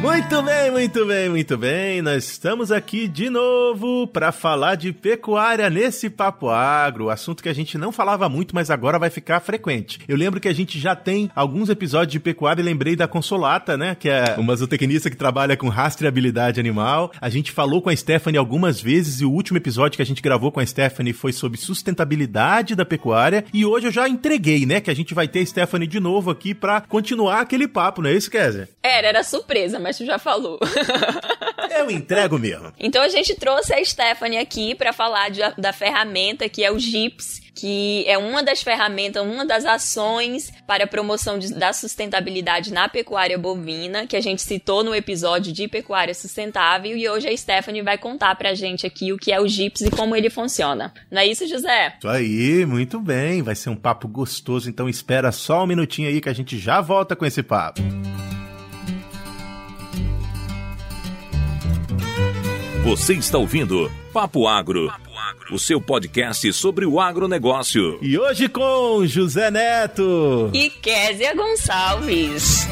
Muito bem, muito bem, muito bem. Nós estamos aqui de novo para falar de pecuária nesse Papo Agro, assunto que a gente não falava muito, mas agora vai ficar frequente. Eu lembro que a gente já tem alguns episódios de pecuária e lembrei da Consolata, né, que é uma zootecnista que trabalha com rastreabilidade animal. A gente falou com a Stephanie algumas vezes e o último episódio que a gente gravou com a Stephanie foi sobre sustentabilidade da pecuária e hoje eu já entreguei, né, que a gente vai ter a Stephanie de novo aqui para continuar aquele papo, não é isso, Kézia? Era, era surpresa, mas tu já falou. Eu entrego mesmo. Então a gente trouxe a Stephanie aqui para falar de, da ferramenta que é o GIPS, que é uma das ferramentas, uma das ações para a promoção de, da sustentabilidade na pecuária bovina, que a gente citou no episódio de pecuária sustentável, e hoje a Stephanie vai contar pra gente aqui o que é o GIPS e como ele funciona. Não é isso, José? Isso aí, muito bem. Vai ser um papo gostoso, então espera só um minutinho aí que a gente já volta com esse papo. Você está ouvindo Papo Agro, o seu podcast sobre o agronegócio. E hoje com José Neto e Késia Gonçalves.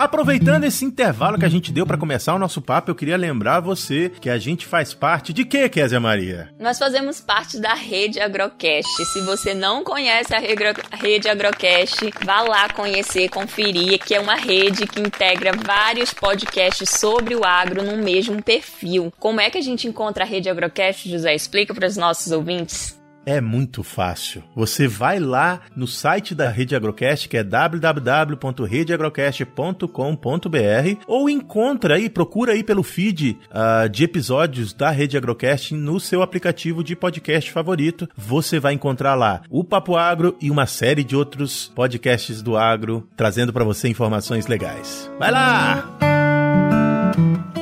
Aproveitando esse intervalo que a gente deu para começar o nosso papo, eu queria lembrar você que a gente faz parte de quê, Kézia Maria? Nós fazemos parte da Rede Agrocast. Se você não conhece a Rede Agrocast, vá lá conhecer, conferir, que é uma rede que integra vários podcasts sobre o agro no mesmo perfil. Como é que a gente encontra a Rede Agrocast, José? Explica para os nossos ouvintes. É muito fácil. Você vai lá no site da Rede Agrocast, que é www.redeagrocast.com.br, ou encontra aí, procura aí pelo feed uh, de episódios da Rede Agrocast no seu aplicativo de podcast favorito. Você vai encontrar lá o Papo Agro e uma série de outros podcasts do agro, trazendo para você informações legais. Vai lá! Então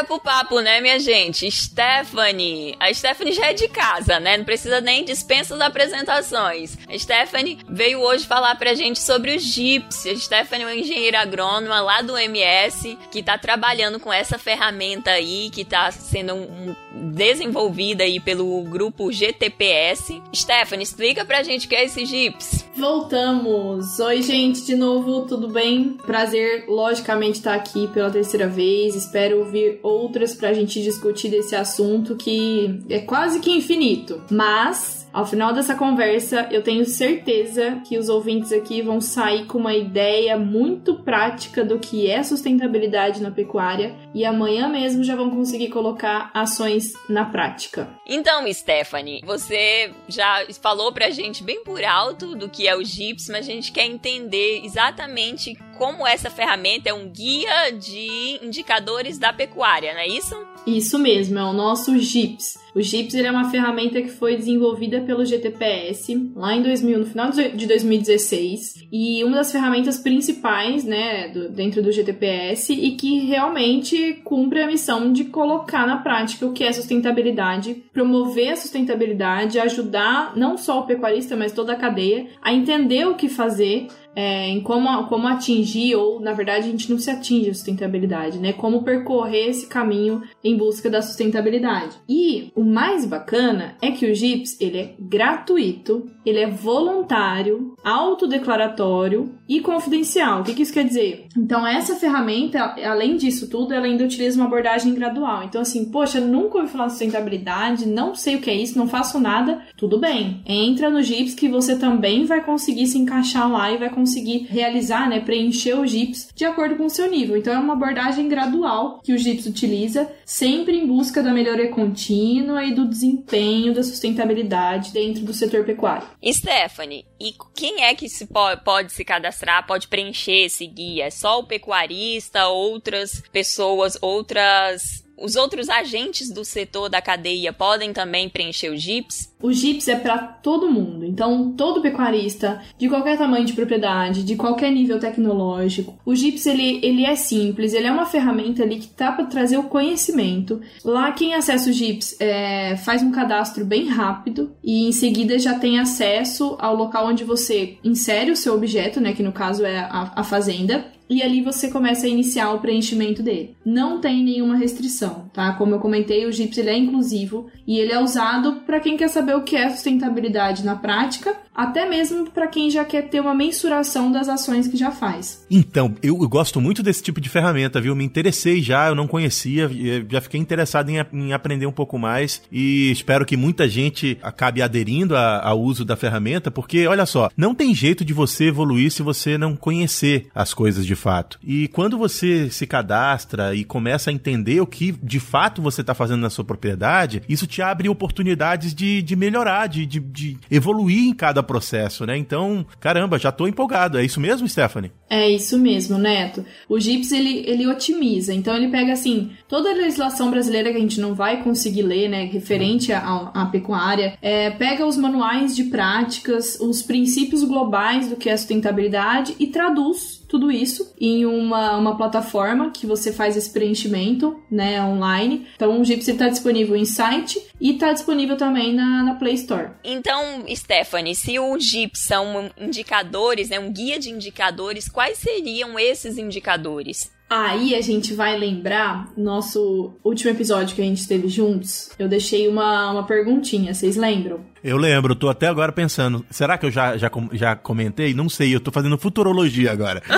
bora pro papo, né, minha gente? Stephanie. A Stephanie já é de casa, né? Não precisa nem dispensa das apresentações. A Stephanie veio hoje falar pra gente sobre os GIPS. A Stephanie é uma engenheira agrônoma lá do MS que tá trabalhando com essa ferramenta aí que tá sendo um, desenvolvida aí pelo grupo GTPS. Stephanie, explica pra gente o que é esse GIPS. Voltamos! Oi, gente, de novo, tudo bem? Prazer, logicamente, estar aqui pela terceira vez. Espero ouvir outras para a gente discutir desse assunto que é quase que infinito. Mas ao final dessa conversa, eu tenho certeza que os ouvintes aqui vão sair com uma ideia muito prática do que é sustentabilidade na pecuária e amanhã mesmo já vão conseguir colocar ações na prática. Então, Stephanie, você já falou pra gente bem por alto do que é o GIPS, mas a gente quer entender exatamente como essa ferramenta é um guia de indicadores da pecuária, não é isso? Isso mesmo, é o nosso GIPS. O GIPS é uma ferramenta que foi desenvolvida pelo GTPS lá em 2000, no final de 2016, e uma das ferramentas principais, né, do, dentro do GTPS e que realmente cumpre a missão de colocar na prática o que é sustentabilidade, promover a sustentabilidade, ajudar não só o pecuarista, mas toda a cadeia a entender o que fazer é, em como, como atingir, ou na verdade a gente não se atinge a sustentabilidade, né? Como percorrer esse caminho em busca da sustentabilidade. E o mais bacana é que o GIPS ele é gratuito, ele é voluntário, autodeclaratório e confidencial. O que, que isso quer dizer? Então, essa ferramenta, além disso tudo, ela ainda utiliza uma abordagem gradual. Então, assim, poxa, nunca ouvi falar de sustentabilidade, não sei o que é isso, não faço nada. Tudo bem, entra no GIPS que você também vai conseguir se encaixar lá e vai conseguir realizar, né, preencher o GIPS de acordo com o seu nível. Então, é uma abordagem gradual que o GIPS utiliza, sempre em busca da melhoria contínua e do desempenho da sustentabilidade dentro do setor pecuário. Stephanie, e quem é que se pode se cadastrar, pode preencher esse guia? É só o pecuarista, outras pessoas, outras os outros agentes do setor da cadeia podem também preencher o GIPS? O GIPS é para todo mundo, então todo pecuarista, de qualquer tamanho de propriedade, de qualquer nível tecnológico. O GIPS ele, ele é simples, ele é uma ferramenta ali que tá para trazer o conhecimento. Lá quem acessa o GIPS é, faz um cadastro bem rápido e em seguida já tem acesso ao local onde você insere o seu objeto, né, que no caso é a, a fazenda e ali você começa a iniciar o preenchimento dele. Não tem nenhuma restrição, tá? Como eu comentei, o GIPS ele é inclusivo e ele é usado para quem quer saber o que é sustentabilidade na prática, até mesmo para quem já quer ter uma mensuração das ações que já faz. Então, eu, gosto muito desse tipo de ferramenta, viu? Me interessei já, eu não conhecia, já fiquei interessado em, em aprender um pouco mais e espero que muita gente acabe aderindo ao uso da ferramenta, porque olha só, não tem jeito de você evoluir se você não conhecer as coisas de fato. E quando você se cadastra e começa a entender o que de fato você está fazendo na sua propriedade, isso te abre oportunidades de, de melhorar, de, de, de evoluir em cada processo, né? Então, caramba, já tô empolgado. É isso mesmo, Stephanie? É isso mesmo, Neto. O GIPS, ele, ele otimiza. Então, ele pega, assim, toda a legislação brasileira que a gente não vai conseguir ler, né, referente à, à pecuária, é, pega os manuais de práticas, os princípios globais do que é sustentabilidade e traduz tudo isso em uma, uma plataforma que você faz esse preenchimento, né, online. Então o Gypsy está disponível em site e está disponível também na, na Play Store. Então, Stephanie, se o Gypsy são indicadores, né, um guia de indicadores, quais seriam esses indicadores? Aí a gente vai lembrar nosso último episódio que a gente teve juntos. Eu deixei uma, uma perguntinha, vocês lembram? Eu lembro, tô até agora pensando. Será que eu já, já, já comentei? Não sei, eu tô fazendo futurologia agora.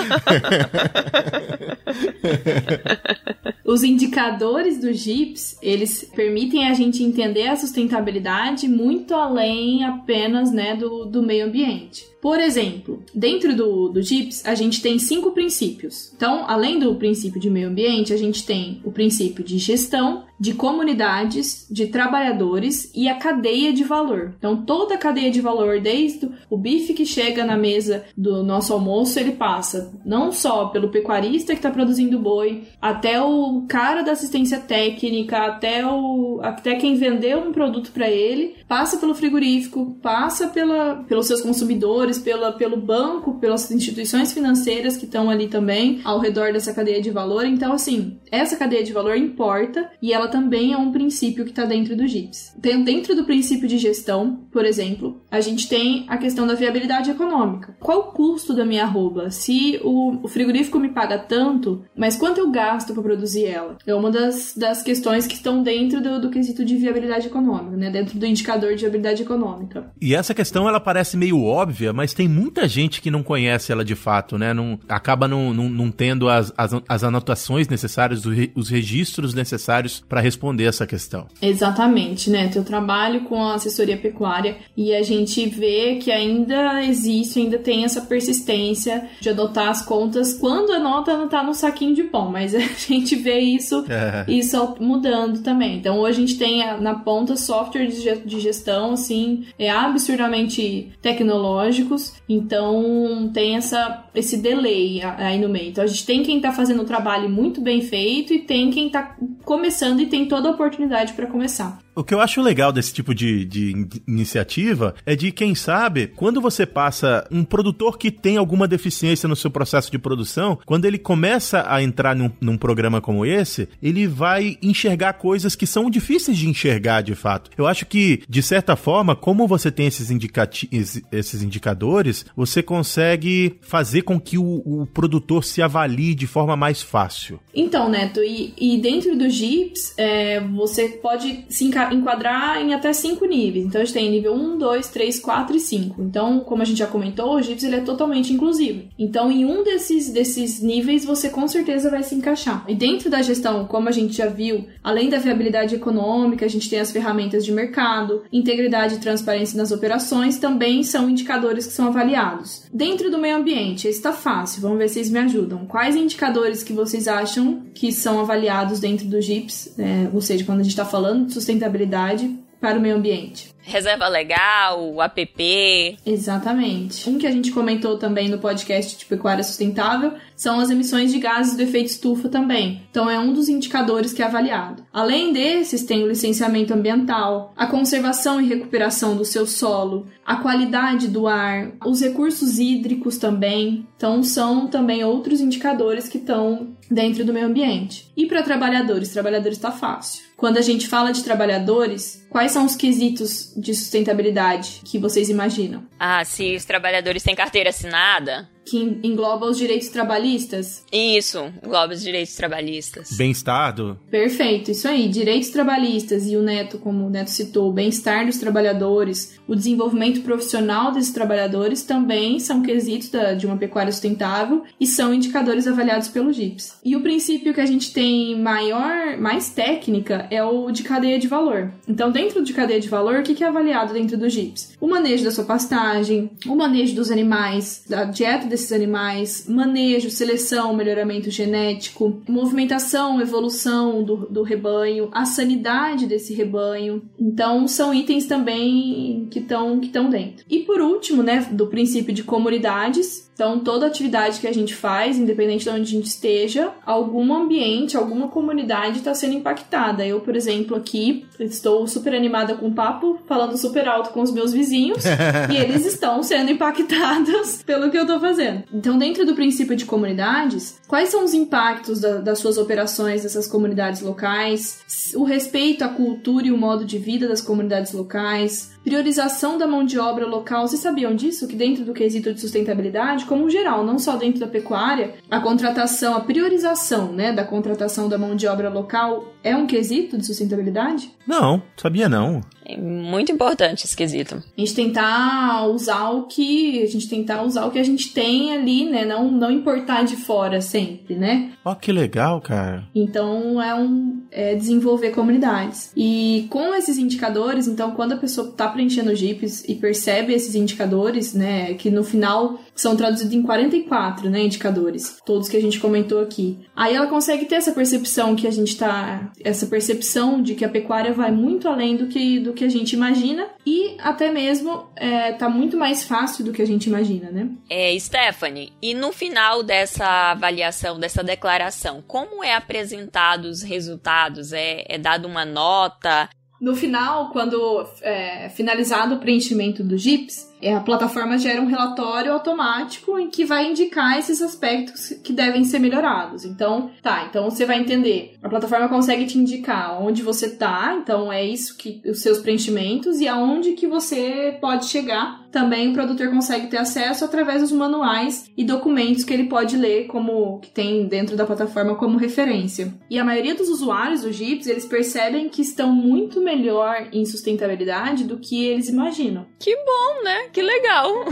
Os indicadores do GIPS, eles permitem a gente entender a sustentabilidade muito além apenas né, do, do meio ambiente. Por exemplo, dentro do, do GIPS, a gente tem cinco princípios. Então, além do princípio de meio ambiente, a gente tem o princípio de gestão, de comunidades, de trabalhadores e a cadeia de valor. Então, toda a cadeia de valor, desde o bife que chega na mesa do nosso almoço, ele passa não só pelo pecuarista que está produzindo boi, até o cara da assistência técnica, até, o, até quem vendeu um produto para ele, passa pelo frigorífico, passa pela, pelos seus consumidores, pela, pelo banco, pelas instituições financeiras que estão ali também ao redor dessa cadeia de valor. Então, assim, essa cadeia de valor importa e ela também é um princípio que está dentro do GIPS. Dentro do princípio de gestão, por exemplo, a gente tem a questão da viabilidade econômica. Qual o custo da minha arroba? Se o, o frigorífico me paga tanto, mas quanto eu gasto para produzir ela? É uma das, das questões que estão dentro do, do quesito de viabilidade econômica, né? Dentro do indicador de viabilidade econômica. E essa questão, ela parece meio óbvia, mas tem muita gente que não conhece ela de fato, né? Não, acaba não, não, não tendo as, as, as anotações necessárias, os registros necessários para responder essa questão. Exatamente, né? Eu trabalho com a assessoria pecuária e a gente vê que ainda existe, ainda tem essa persistência de adotar as contas quando a nota não tá no saquinho de pão, mas a gente vê isso, é. isso mudando também. Então hoje a gente tem na ponta software de gestão, assim, é absurdamente então tem essa, esse delay aí no meio. Então a gente tem quem tá fazendo o trabalho muito bem feito e tem quem tá começando e tem toda a oportunidade para começar. O que eu acho legal desse tipo de, de iniciativa é de, quem sabe, quando você passa um produtor que tem alguma deficiência no seu processo de produção, quando ele começa a entrar num, num programa como esse, ele vai enxergar coisas que são difíceis de enxergar de fato. Eu acho que, de certa forma, como você tem esses, esses indicadores, você consegue fazer com que o, o, produtor se avalie de forma mais fácil. Então, Neto, e, e dentro do GIPS, é, você pode se encaixar enquadrar em até cinco níveis. Então a gente tem nível 1, 2, 3, 4 e 5. Então, como a gente já comentou, o GIPS ele é totalmente inclusivo. Então, em um desses, desses níveis, você com certeza vai se encaixar. E dentro da gestão, como a gente já viu, além da viabilidade econômica, a gente tem as ferramentas de mercado, integridade e transparência nas operações, também são indicadores que são avaliados. Dentro do meio ambiente, está fácil, vamos ver se vocês me ajudam. Quais indicadores que vocês acham que são avaliados dentro do GIPS, é, ou seja, quando a gente está falando de sustentabilidade para o meio ambiente? Reserva Legal, app. Exatamente. Um que a gente comentou também no podcast de Pecuária Sustentável são as emissões de gases do efeito estufa também. Então é um dos indicadores que é avaliado. Além desses, tem o licenciamento ambiental, a conservação e recuperação do seu solo, a qualidade do ar, os recursos hídricos também. Então são também outros indicadores que estão dentro do meio ambiente. E para trabalhadores, trabalhadores está fácil. Quando a gente fala de trabalhadores, quais são os quesitos de sustentabilidade que vocês imaginam? Ah, se os trabalhadores têm carteira assinada, que engloba os direitos trabalhistas? Isso, engloba os direitos trabalhistas. Bem-estar Perfeito, isso aí. Direitos trabalhistas e o Neto, como o Neto citou, o bem-estar dos trabalhadores, o desenvolvimento profissional desses trabalhadores também são quesitos da, de uma pecuária sustentável e são indicadores avaliados pelo GIPS. E o princípio que a gente tem maior, mais técnica é o de cadeia de valor. Então, dentro de cadeia de valor, o que é avaliado dentro do GIPS? O manejo da sua pastagem, o manejo dos animais, da dieta desses animais, manejo, seleção, melhoramento genético, movimentação, evolução do, do rebanho, a sanidade desse rebanho. Então, são itens também que estão que dentro. E por último, né, do princípio de comunidades, então, toda atividade que a gente faz, independente de onde a gente esteja, algum ambiente, alguma comunidade está sendo impactada. Eu, por exemplo, aqui estou super animada com o papo, falando super alto com os meus vizinhos, e eles estão sendo impactados pelo que eu estou fazendo. Então, dentro do princípio de comunidades, quais são os impactos da, das suas operações dessas comunidades locais? O respeito à cultura e o modo de vida das comunidades locais, priorização da mão de obra local. Vocês sabiam disso? Que dentro do quesito de sustentabilidade, como geral, não só dentro da pecuária, a contratação, a priorização né, da contratação da mão de obra local é um quesito de sustentabilidade? Não, sabia não. É muito importante esse quesito. A gente tentar usar o que. A gente tentar usar o que a gente tem ali, né? Não, não importar de fora sempre, né? Ó, oh, que legal, cara. Então é um. É desenvolver comunidades. E com esses indicadores, então, quando a pessoa está preenchendo o JIPs e percebe esses indicadores, né? Que no final são traduzidos em 44, né? Indicadores. Todos que a gente comentou aqui. Aí ela consegue ter essa percepção que a gente tá. Essa percepção de que a pecuária vai muito além do que. Do que a gente imagina e até mesmo é, tá muito mais fácil do que a gente imagina, né? É, Stephanie, e no final dessa avaliação, dessa declaração, como é apresentado os resultados? É, é dado uma nota? No final, quando é finalizado o preenchimento do GIPS, a plataforma gera um relatório automático em que vai indicar esses aspectos que devem ser melhorados. Então, tá, então você vai entender. A plataforma consegue te indicar onde você tá, então é isso que os seus preenchimentos e aonde que você pode chegar. Também o produtor consegue ter acesso através dos manuais e documentos que ele pode ler como que tem dentro da plataforma como referência. E a maioria dos usuários do Gips, eles percebem que estão muito melhor em sustentabilidade do que eles imaginam. Que bom, né? Que legal!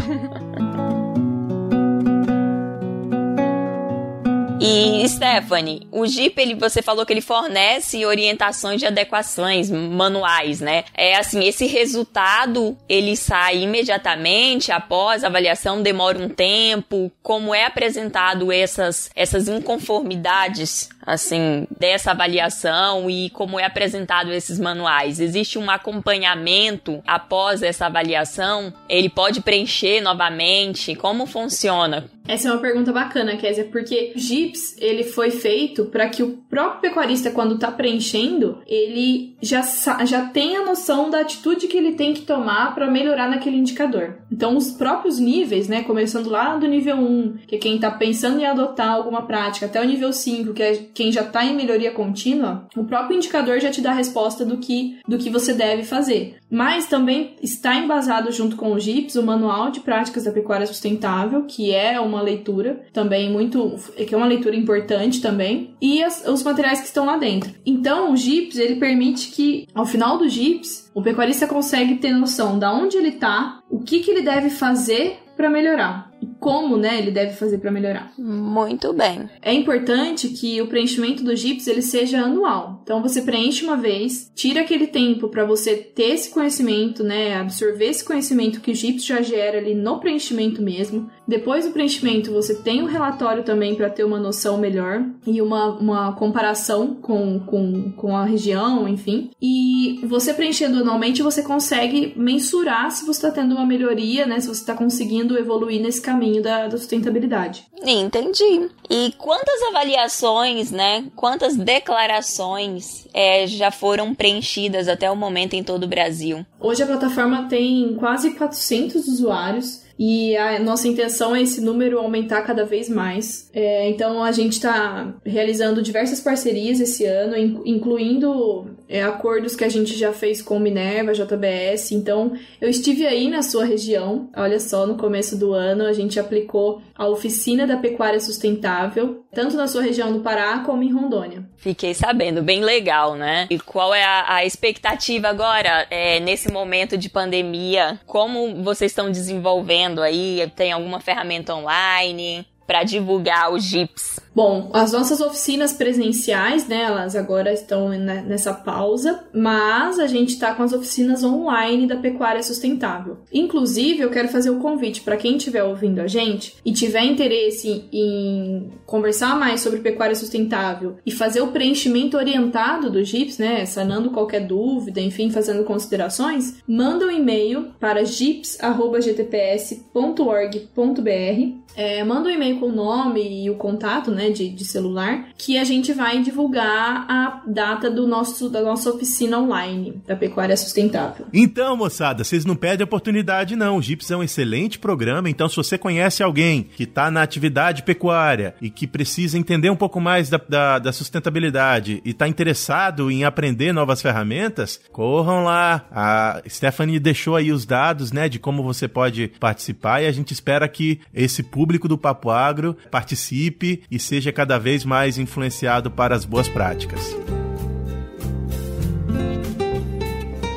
E Stephanie, o Jeep, ele, você falou que ele fornece orientações de adequações manuais, né? É assim, esse resultado ele sai imediatamente após a avaliação, demora um tempo. Como é apresentado essas essas inconformidades assim, dessa avaliação e como é apresentado esses manuais? Existe um acompanhamento após essa avaliação? Ele pode preencher novamente? Como funciona? Essa é uma pergunta bacana, Kézia, porque o GIPS, ele foi feito para que o próprio pecuarista, quando está preenchendo, ele já, já tenha a noção da atitude que ele tem que tomar para melhorar naquele indicador. Então, os próprios níveis, né, começando lá do nível 1, que é quem está pensando em adotar alguma prática, até o nível 5, que é quem já está em melhoria contínua, o próprio indicador já te dá a resposta do que, do que você deve fazer. Mas também está embasado junto com o GIPS, o Manual de Práticas da Pecuária Sustentável, que é uma leitura também muito, que é uma leitura importante também, e as, os materiais que estão lá dentro. Então, o GIPS, ele permite que, ao final do GIPS, o pecuarista consegue ter noção da onde ele está, o que, que ele deve fazer para melhorar como, né, ele deve fazer para melhorar. Muito bem. É importante que o preenchimento do GIPS ele seja anual. Então você preenche uma vez, tira aquele tempo para você ter esse conhecimento, né, absorver esse conhecimento que o GIPS já gera ali no preenchimento mesmo. Depois do preenchimento você tem um relatório também para ter uma noção melhor e uma, uma comparação com, com, com a região, enfim. E você preenchendo anualmente você consegue mensurar se você está tendo uma melhoria, né, se você está conseguindo evoluir nesse caminho da, da sustentabilidade. Entendi. E quantas avaliações, né? Quantas declarações é, já foram preenchidas até o momento em todo o Brasil? Hoje a plataforma tem quase 400 usuários e a nossa intenção é esse número aumentar cada vez mais. É, então a gente está realizando diversas parcerias esse ano, incluindo é, acordos que a gente já fez com Minerva, JBS. Então eu estive aí na sua região, olha só, no começo do ano a gente aplicou a oficina da pecuária sustentável, tanto na sua região do Pará como em Rondônia. Fiquei sabendo, bem legal, né? E qual é a, a expectativa agora, é, nesse momento de pandemia? Como vocês estão desenvolvendo aí? Tem alguma ferramenta online? para divulgar os JIPs? Bom, as nossas oficinas presenciais, né, elas agora estão nessa pausa, mas a gente está com as oficinas online da pecuária sustentável. Inclusive, eu quero fazer o um convite para quem estiver ouvindo a gente e tiver interesse em conversar mais sobre pecuária sustentável e fazer o preenchimento orientado do JIPs, né, sanando qualquer dúvida, enfim, fazendo considerações, manda um e-mail para jips@gtps.org.br é, manda um e-mail com o nome e o contato né, de, de celular que a gente vai divulgar a data do nosso, da nossa oficina online da Pecuária Sustentável. Então, moçada, vocês não perdem a oportunidade, não. O GIPS é um excelente programa, então se você conhece alguém que está na atividade pecuária e que precisa entender um pouco mais da, da, da sustentabilidade e está interessado em aprender novas ferramentas, corram lá. A Stephanie deixou aí os dados né, de como você pode participar e a gente espera que esse público do Papo Agro participe e seja cada vez mais influenciado para as boas práticas.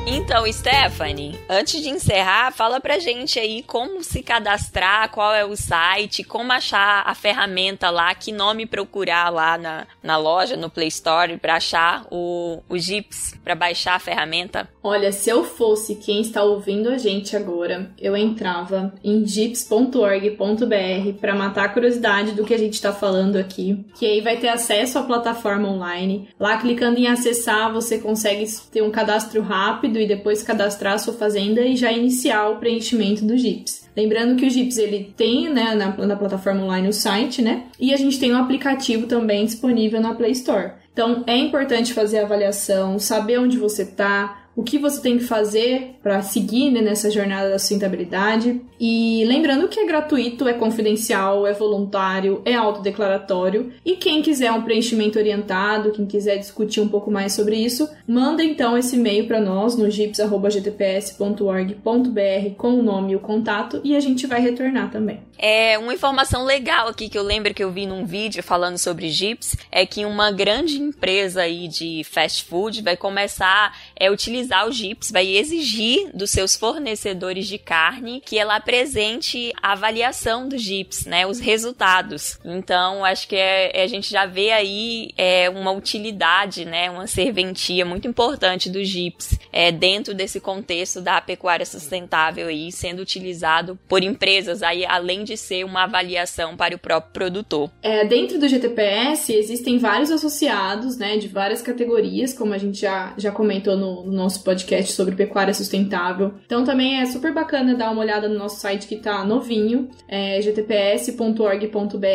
Então, Stephanie, antes de encerrar, fala pra gente aí como se cadastrar, qual é o site, como achar a ferramenta lá, que nome procurar lá na, na loja, no Play Store, pra achar o, o Gips, pra baixar a ferramenta. Olha, se eu fosse quem está ouvindo a gente agora, eu entrava em gips.org.br para matar a curiosidade do que a gente está falando aqui, que aí vai ter acesso à plataforma online. Lá, clicando em acessar, você consegue ter um cadastro rápido e depois cadastrar a sua fazenda e já iniciar o preenchimento do GIPS. Lembrando que o GIPS ele tem né, na, na plataforma online o site, né? E a gente tem um aplicativo também disponível na Play Store. Então é importante fazer a avaliação, saber onde você está, o que você tem que fazer para seguir né, nessa jornada da sustentabilidade. E lembrando que é gratuito, é confidencial, é voluntário, é autodeclaratório. E quem quiser um preenchimento orientado, quem quiser discutir um pouco mais sobre isso, manda então esse e-mail para nós no gips.gtps.org.br com o nome e o contato e a gente vai retornar também. É uma informação legal aqui que eu lembro que eu vi num vídeo falando sobre Gips é que uma grande empresa aí de fast food vai começar a é, utilizar o Gips, vai exigir dos seus fornecedores de carne que ela apresente a avaliação do Gips, né, os resultados. Então, acho que é, é, a gente já vê aí é, uma utilidade, né, uma serventia muito importante do Gips é, dentro desse contexto da pecuária sustentável aí sendo utilizado por empresas aí além de ser uma avaliação para o próprio produtor. É, dentro do GTPS existem vários associados, né, de várias categorias, como a gente já, já comentou no, no nosso podcast sobre pecuária sustentável. Então também é super bacana dar uma olhada no nosso site que está novinho, é gtps.org.br,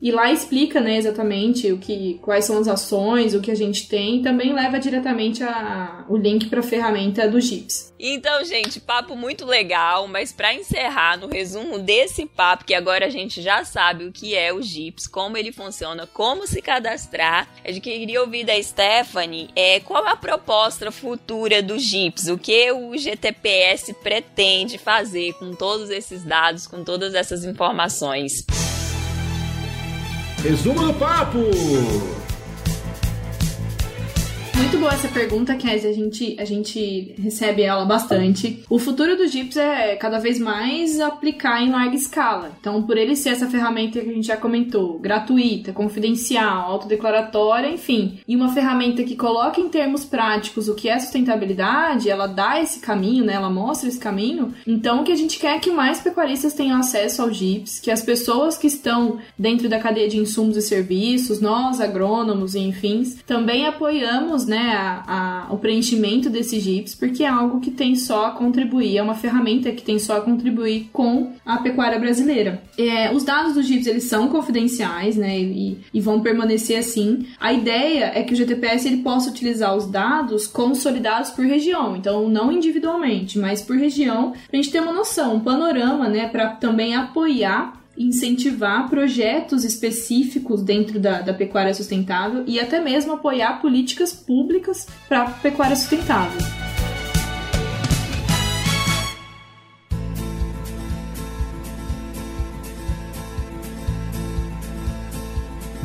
e lá explica, né, exatamente o que, quais são as ações, o que a gente tem, e também leva diretamente a, o link para a ferramenta do GIPS. Então, gente, papo muito legal, mas para encerrar no resumo desse papo, que agora a gente já sabe o que é o GIPS, como ele funciona, como se cadastrar, eu queria ouvir da Stephanie é, qual a proposta futura do GIPS, o que o GTPS pretende fazer com todos esses dados, com todas essas informações. Resumo do papo! Muito boa essa pergunta, Kézia. A gente, a gente recebe ela bastante. O futuro do Gips é cada vez mais aplicar em larga escala. Então, por ele ser essa ferramenta que a gente já comentou, gratuita, confidencial, autodeclaratória, enfim, e uma ferramenta que coloca em termos práticos o que é sustentabilidade, ela dá esse caminho, né? Ela mostra esse caminho. Então, o que a gente quer é que mais pecuaristas tenham acesso ao Gips, que as pessoas que estão dentro da cadeia de insumos e serviços, nós, agrônomos e enfim, também apoiamos né, a, a, o preenchimento desses JIPs, porque é algo que tem só a contribuir, é uma ferramenta que tem só a contribuir com a pecuária brasileira. É, os dados dos JIPs, eles são confidenciais, né, e, e, vão permanecer assim. A ideia é que o GTPS ele possa utilizar os dados consolidados por região, então não individualmente, mas por região, para a gente ter uma noção, um panorama, né, para também apoiar incentivar projetos específicos dentro da, da pecuária sustentável e até mesmo apoiar políticas públicas para pecuária sustentável.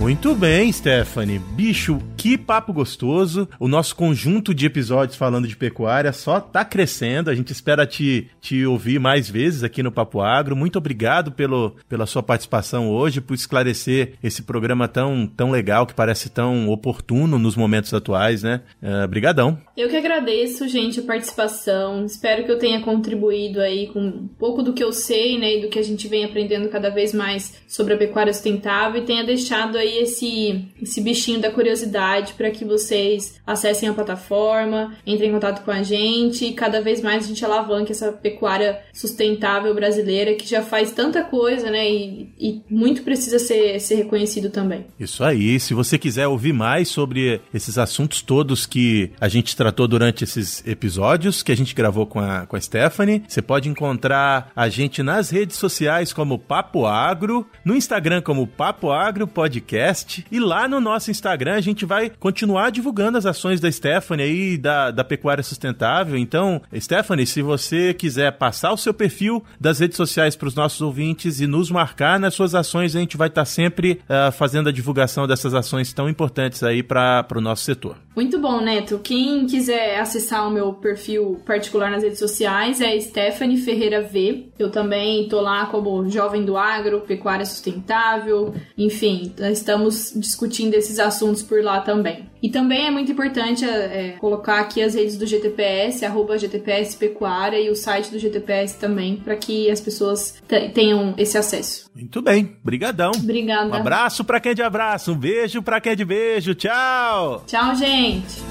Muito bem, Stephanie. Bicho, que papo gostoso. O nosso conjunto de episódios falando de pecuária só tá crescendo. A gente espera te, te ouvir mais vezes aqui no Papo Agro. Muito obrigado pelo, pela sua participação hoje, por esclarecer esse programa tão, tão legal, que parece tão oportuno nos momentos atuais, né? Uh. Eu que agradeço, gente, a participação. Espero que eu tenha contribuído aí com um pouco do que eu sei, né, e do que a gente vem aprendendo cada vez mais sobre a pecuária sustentável e tenha deixado aí esse, esse bichinho da curiosidade para que vocês acessem a plataforma, entrem em contato com a gente e cada vez mais a gente alavanque essa pecuária sustentável brasileira que já faz tanta coisa, né? E, e muito precisa ser, ser reconhecido também. Isso aí. Se você quiser ouvir mais sobre esses assuntos todos que a gente tratou durante esses episódios que a gente gravou com a, com a Stephanie, você pode encontrar a gente nas redes sociais como Papo Agro, no Instagram como Papo Agro Podcast. E lá no nosso Instagram a gente vai continuar divulgando as ações da Stephanie aí, da, da Pecuária Sustentável. Então, Stephanie, se você quiser passar o seu perfil das redes sociais para os nossos ouvintes e nos marcar nas suas ações, a gente vai estar tá sempre uh, fazendo a divulgação dessas ações tão importantes aí para o nosso setor. Muito bom, Neto. Quem quiser acessar o meu perfil particular nas redes sociais é Stephanie Ferreira V. Eu também tô lá como Jovem do Agro, Pecuária Sustentável, enfim, estamos discutindo esses assuntos por lá também. E também é muito importante é, colocar aqui as redes do GTPS, arroba GTPS Pecuária e o site do GTPS também, para que as pessoas tenham esse acesso. Muito bem, brigadão. Obrigada. Um abraço para quem é de abraço, um beijo para quem é de beijo. Tchau. Tchau, gente.